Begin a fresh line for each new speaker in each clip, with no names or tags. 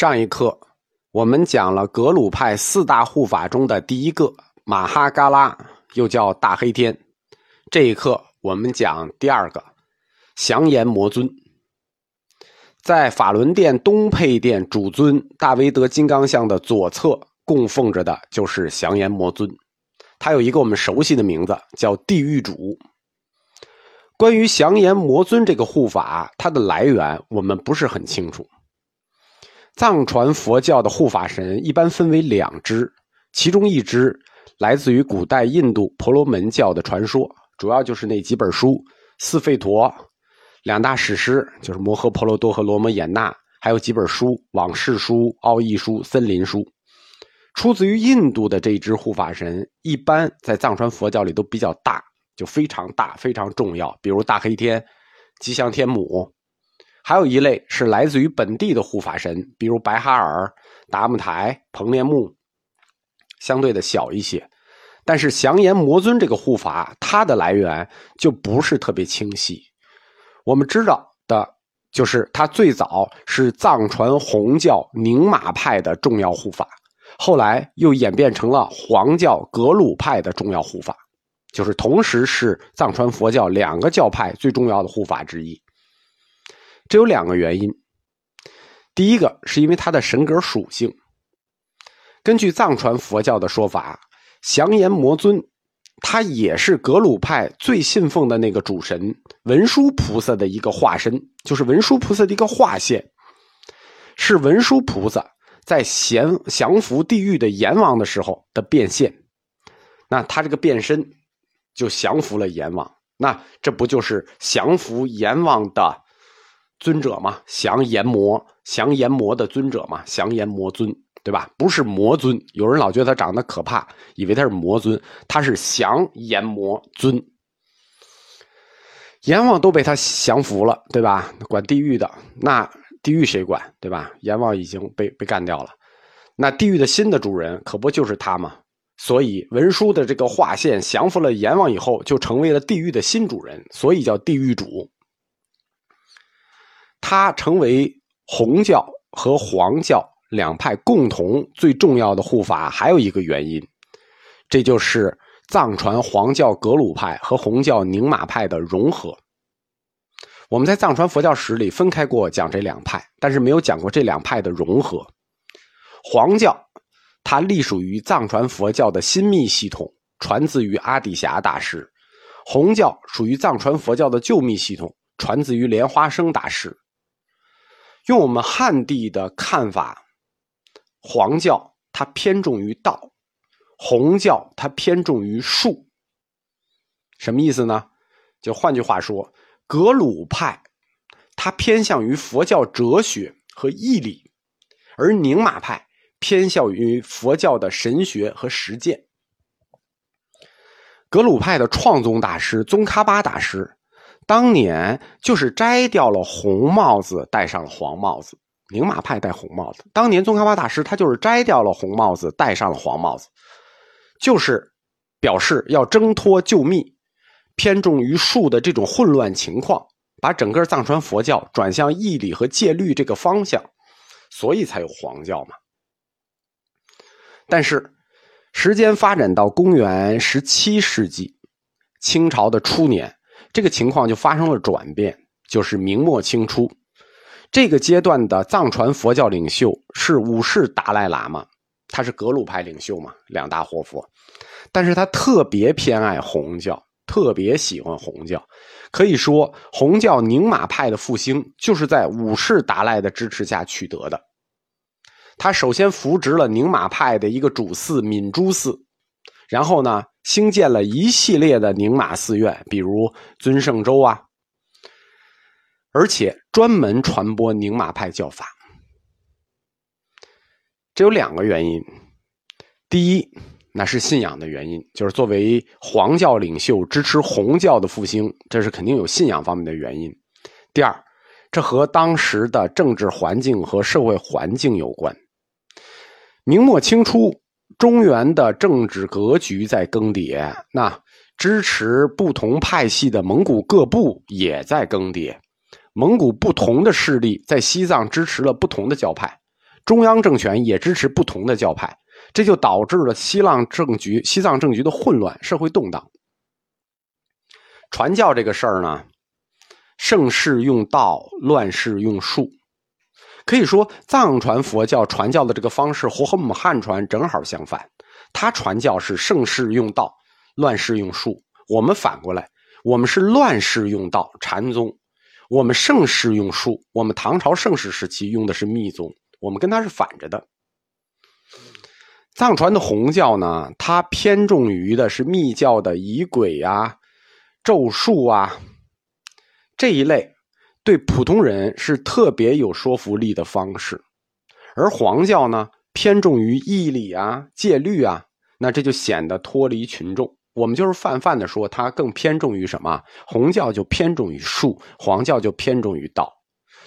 上一课我们讲了格鲁派四大护法中的第一个马哈嘎拉，又叫大黑天。这一课我们讲第二个降阎魔尊。在法轮殿东配殿主尊大威德金刚像的左侧供奉着的就是降阎魔尊，他有一个我们熟悉的名字叫地狱主。关于降阎魔尊这个护法，它的来源我们不是很清楚。藏传佛教的护法神一般分为两支，其中一支来自于古代印度婆罗门教的传说，主要就是那几本书：四吠陀、两大史诗，就是《摩诃婆罗多》和《罗摩衍那》，还有几本书：往事书、奥义书、森林书。出自于印度的这一支护法神，一般在藏传佛教里都比较大，就非常大、非常重要，比如大黑天、吉祥天母。还有一类是来自于本地的护法神，比如白哈尔、达木台、彭连木，相对的小一些。但是降阎魔尊这个护法，它的来源就不是特别清晰。我们知道的就是它最早是藏传红教宁玛派的重要护法，后来又演变成了黄教格鲁派的重要护法，就是同时是藏传佛教两个教派最重要的护法之一。这有两个原因，第一个是因为它的神格属性。根据藏传佛教的说法，降阎魔尊，他也是格鲁派最信奉的那个主神文殊菩萨的一个化身，就是文殊菩萨的一个化现，是文殊菩萨在降降服地狱的阎王的时候的变现。那他这个变身就降服了阎王，那这不就是降服阎王的？尊者嘛，降阎魔，降阎魔的尊者嘛，降阎魔尊，对吧？不是魔尊，有人老觉得他长得可怕，以为他是魔尊，他是降阎魔尊。阎王都被他降服了，对吧？管地狱的，那地狱谁管，对吧？阎王已经被被干掉了，那地狱的新的主人可不就是他吗？所以文殊的这个化线降服了阎王以后，就成为了地狱的新主人，所以叫地狱主。他成为红教和黄教两派共同最重要的护法，还有一个原因，这就是藏传黄教格鲁派和红教宁玛派的融合。我们在藏传佛教史里分开过讲这两派，但是没有讲过这两派的融合。黄教它隶属于藏传佛教的新密系统，传自于阿底峡大师；红教属于藏传佛教的旧密系统，传自于莲花生大师。用我们汉地的看法，黄教它偏重于道，红教它偏重于术。什么意思呢？就换句话说，格鲁派它偏向于佛教哲学和义理，而宁玛派偏向于佛教的神学和实践。格鲁派的创宗大师宗喀巴大师。当年就是摘掉了红帽子，戴上了黄帽子。宁玛派戴红帽子，当年宗喀巴大师他就是摘掉了红帽子，戴上了黄帽子，就是表示要挣脱旧密，偏重于术的这种混乱情况，把整个藏传佛教转向义理和戒律这个方向，所以才有黄教嘛。但是，时间发展到公元十七世纪，清朝的初年。这个情况就发生了转变，就是明末清初这个阶段的藏传佛教领袖是五世达赖喇嘛，他是格鲁派领袖嘛，两大活佛，但是他特别偏爱红教，特别喜欢红教，可以说红教宁玛派的复兴就是在五世达赖的支持下取得的。他首先扶植了宁玛派的一个主寺敏珠寺，然后呢。兴建了一系列的宁玛寺院，比如尊圣州啊，而且专门传播宁玛派教法。这有两个原因：第一，那是信仰的原因，就是作为黄教领袖支持红教的复兴，这是肯定有信仰方面的原因；第二，这和当时的政治环境和社会环境有关。明末清初。中原的政治格局在更迭，那支持不同派系的蒙古各部也在更迭。蒙古不同的势力在西藏支持了不同的教派，中央政权也支持不同的教派，这就导致了西浪政局、西藏政局的混乱、社会动荡。传教这个事儿呢，盛世用道，乱世用术。可以说，藏传佛教传教的这个方式和和我们汉传正好相反。他传教是盛世用道，乱世用术。我们反过来，我们是乱世用道，禅宗；我们盛世用术，我们唐朝盛世时期用的是密宗。我们跟他是反着的。藏传的红教呢，它偏重于的是密教的仪轨啊、咒术啊这一类。对普通人是特别有说服力的方式，而黄教呢偏重于义理啊、戒律啊，那这就显得脱离群众。我们就是泛泛的说，它更偏重于什么？红教就偏重于术，黄教就偏重于道。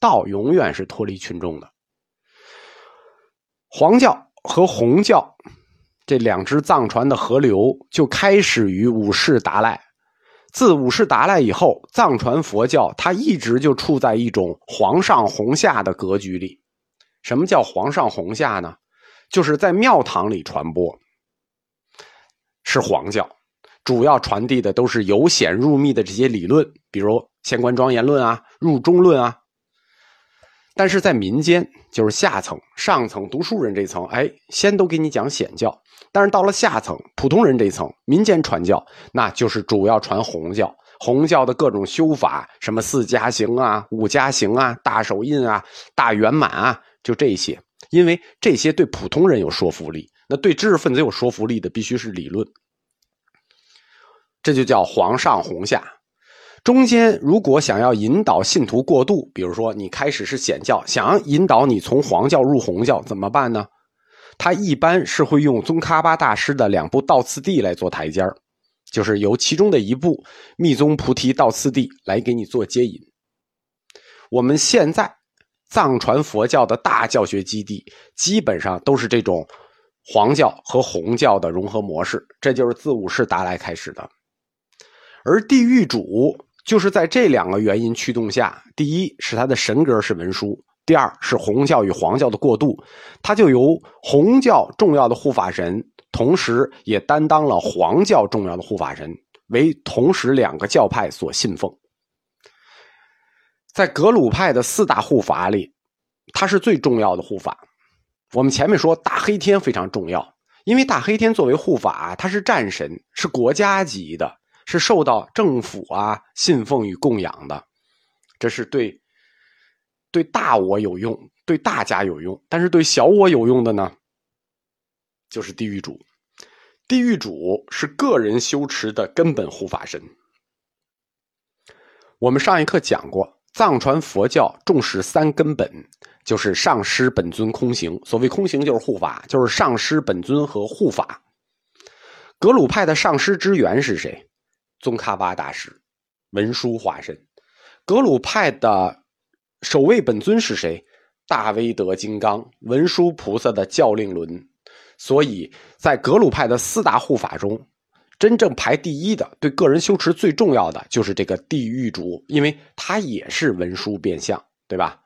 道永远是脱离群众的。黄教和红教这两支藏传的河流就开始于五世达赖。自五世达赖以后，藏传佛教它一直就处在一种皇上红下的格局里。什么叫皇上红下呢？就是在庙堂里传播，是黄教，主要传递的都是由显入密的这些理论，比如仙观庄严论啊、入中论啊。但是在民间，就是下层、上层读书人这层，哎，先都给你讲显教。但是到了下层普通人这一层，民间传教，那就是主要传红教。红教的各种修法，什么四加行啊、五加行啊、大手印啊、大圆满啊，就这些。因为这些对普通人有说服力，那对知识分子有说服力的必须是理论。这就叫皇上红下。中间如果想要引导信徒过渡，比如说你开始是显教，想要引导你从黄教入红教，怎么办呢？他一般是会用宗喀巴大师的两部道次第来做台阶就是由其中的一部《密宗菩提道次第》来给你做接引。我们现在藏传佛教的大教学基地基本上都是这种黄教和红教的融合模式，这就是自五世达赖开始的。而地狱主就是在这两个原因驱动下，第一是他的神格是文殊。第二是红教与黄教的过渡，他就由红教重要的护法神，同时也担当了黄教重要的护法神，为同时两个教派所信奉。在格鲁派的四大护法里，他是最重要的护法。我们前面说大黑天非常重要，因为大黑天作为护法，他是战神，是国家级的，是受到政府啊信奉与供养的，这是对。对大我有用，对大家有用，但是对小我有用的呢，就是地狱主。地狱主是个人修持的根本护法神。我们上一课讲过，藏传佛教重视三根本，就是上师、本尊、空行。所谓空行，就是护法，就是上师、本尊和护法。格鲁派的上师之源是谁？宗喀巴大师，文殊化身。格鲁派的。守卫本尊是谁？大威德金刚文殊菩萨的教令轮。所以在格鲁派的四大护法中，真正排第一的、对个人修持最重要的，就是这个地狱主，因为他也是文殊变相，对吧？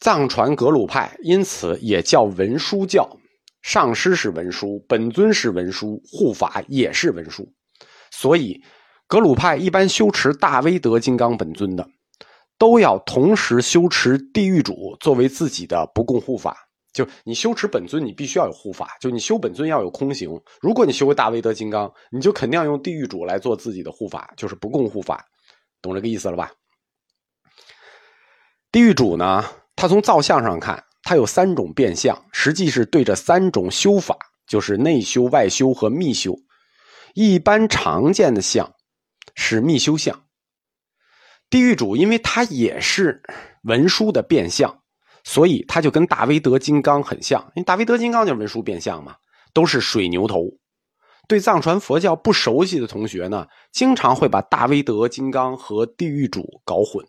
藏传格鲁派因此也叫文殊教，上师是文殊，本尊是文殊，护法也是文殊。所以格鲁派一般修持大威德金刚本尊的。都要同时修持地狱主作为自己的不共护法。就你修持本尊，你必须要有护法。就你修本尊要有空行。如果你修为大威德金刚，你就肯定要用地狱主来做自己的护法，就是不共护法。懂这个意思了吧？地狱主呢，他从造像上看，他有三种变相，实际是对着三种修法，就是内修、外修和密修。一般常见的像是密修像。地狱主，因为他也是文殊的变相，所以他就跟大威德金刚很像。因为大威德金刚就是文殊变相嘛，都是水牛头。对藏传佛教不熟悉的同学呢，经常会把大威德金刚和地狱主搞混。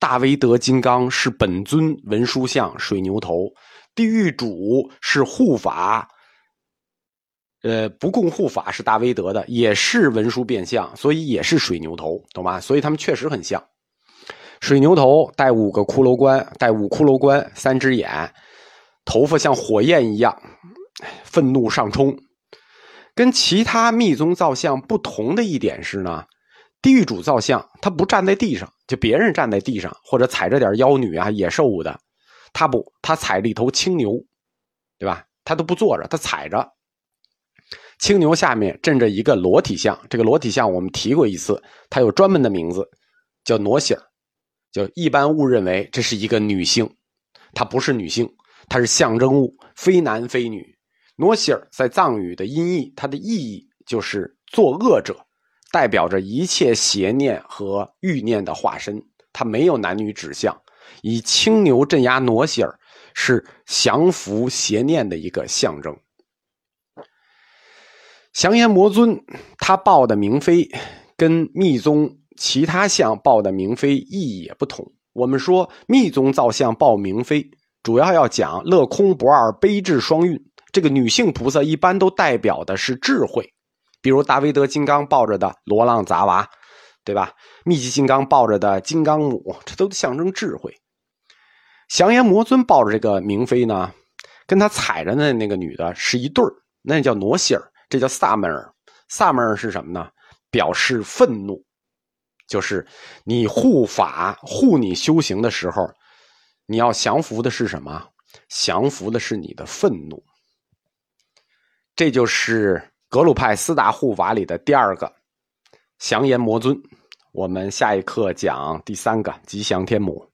大威德金刚是本尊文殊像水牛头，地狱主是护法。呃，不共护法是大威德的，也是文殊变相，所以也是水牛头，懂吗？所以他们确实很像。水牛头，带五个骷髅冠，带五骷髅冠，三只眼，头发像火焰一样，愤怒上冲。跟其他密宗造像不同的一点是呢，地狱主造像他不站在地上，就别人站在地上或者踩着点妖女啊、野兽的，他不，他踩着一头青牛，对吧？他都不坐着，他踩着。青牛下面镇着一个裸体像，这个裸体像我们提过一次，它有专门的名字，叫挪喜儿，就一般误认为这是一个女性，它不是女性，它是象征物，非男非女。挪喜儿在藏语的音译，它的意义就是作恶者，代表着一切邪念和欲念的化身，它没有男女指向。以青牛镇压挪喜儿，是降服邪念的一个象征。降阎魔尊，他报的明妃跟密宗其他像报的明妃意义也不同。我们说密宗造像报明妃，主要要讲乐空不二、悲智双运。这个女性菩萨一般都代表的是智慧，比如大威德金刚抱着的罗浪杂娃，对吧？密集金刚抱着的金刚母，这都象征智慧。降阎魔尊抱着这个明妃呢，跟他踩着的那个女的是一对儿，那叫挪喜儿。这叫萨门尔，萨门尔是什么呢？表示愤怒，就是你护法护你修行的时候，你要降服的是什么？降服的是你的愤怒。这就是格鲁派四大护法里的第二个降阎魔尊。我们下一课讲第三个吉祥天母。